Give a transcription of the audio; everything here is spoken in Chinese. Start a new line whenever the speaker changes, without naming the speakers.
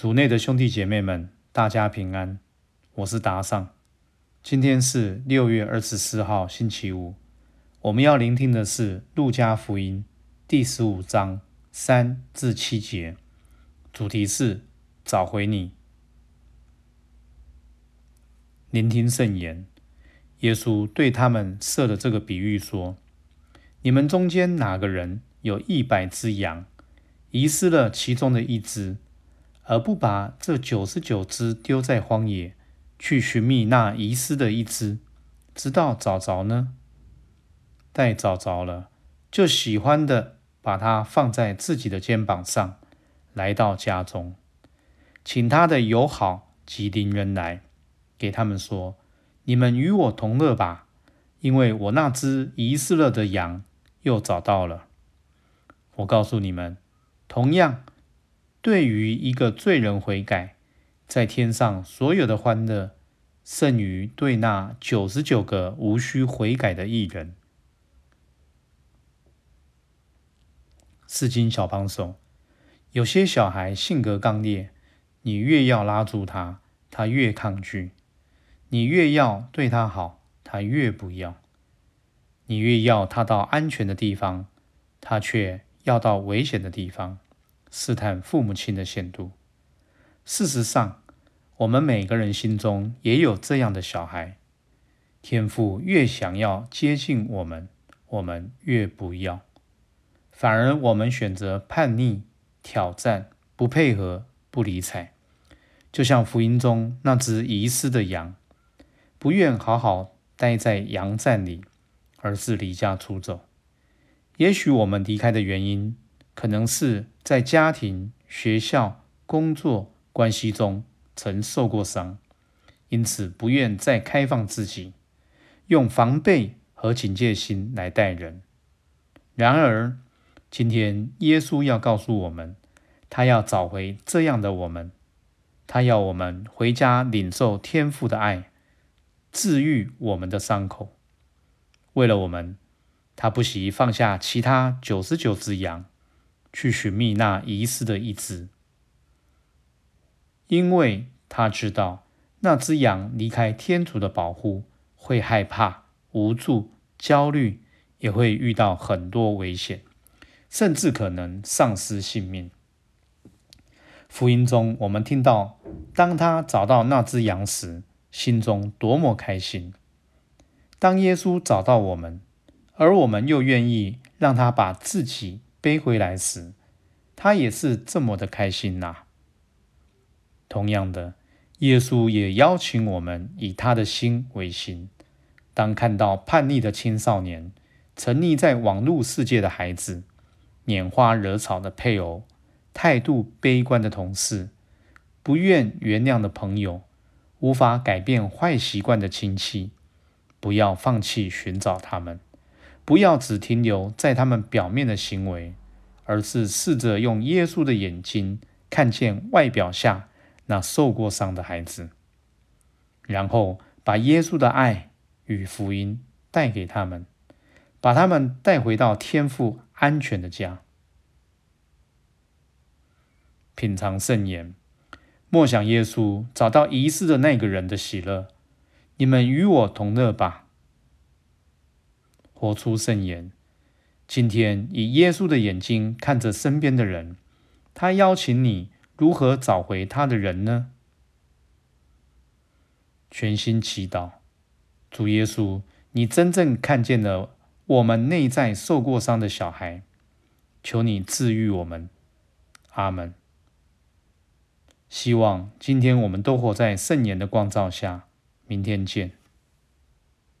组内的兄弟姐妹们，大家平安。我是达尚。今天是六月二十四号，星期五。我们要聆听的是《路加福音》第十五章三至七节，主题是找回你。聆听圣言。耶稣对他们设的这个比喻说：“你们中间哪个人有一百只羊，遗失了其中的一只，而不把这九十九只丢在荒野，去寻觅那遗失的一只，直到找着呢？待找着了，就喜欢的把它放在自己的肩膀上，来到家中，请他的友好及邻人来，给他们说。”你们与我同乐吧，因为我那只遗失了的羊又找到了。我告诉你们，同样，对于一个罪人悔改，在天上所有的欢乐，胜于对那九十九个无需悔改的艺人。四金小帮手，有些小孩性格刚烈，你越要拉住他，他越抗拒。你越要对他好，他越不要；你越要他到安全的地方，他却要到危险的地方，试探父母亲的限度。事实上，我们每个人心中也有这样的小孩。天父越想要接近我们，我们越不要，反而我们选择叛逆、挑战、不配合、不理睬，就像福音中那只遗失的羊。不愿好好待在羊站里，而是离家出走。也许我们离开的原因，可能是在家庭、学校、工作关系中曾受过伤，因此不愿再开放自己，用防备和警戒心来待人。然而，今天耶稣要告诉我们，他要找回这样的我们，他要我们回家领受天父的爱。治愈我们的伤口，为了我们，他不惜放下其他九十九只羊，去寻觅那遗失的一只，因为他知道那只羊离开天主的保护，会害怕、无助、焦虑，也会遇到很多危险，甚至可能丧失性命。福音中，我们听到，当他找到那只羊时，心中多么开心！当耶稣找到我们，而我们又愿意让他把自己背回来时，他也是这么的开心呐。同样的，耶稣也邀请我们以他的心为心。当看到叛逆的青少年、沉溺在网络世界的孩子、拈花惹草的配偶、态度悲观的同事、不愿原谅的朋友，无法改变坏习惯的亲戚，不要放弃寻找他们，不要只停留在他们表面的行为，而是试着用耶稣的眼睛看见外表下那受过伤的孩子，然后把耶稣的爱与福音带给他们，把他们带回到天父安全的家，品尝圣言。莫想耶稣找到遗失的那个人的喜乐，你们与我同乐吧。活出圣言。今天以耶稣的眼睛看着身边的人，他邀请你如何找回他的人呢？全心祈祷，主耶稣，你真正看见了我们内在受过伤的小孩，求你治愈我们。阿门。希望今天我们都活在圣言的光照下。明天见。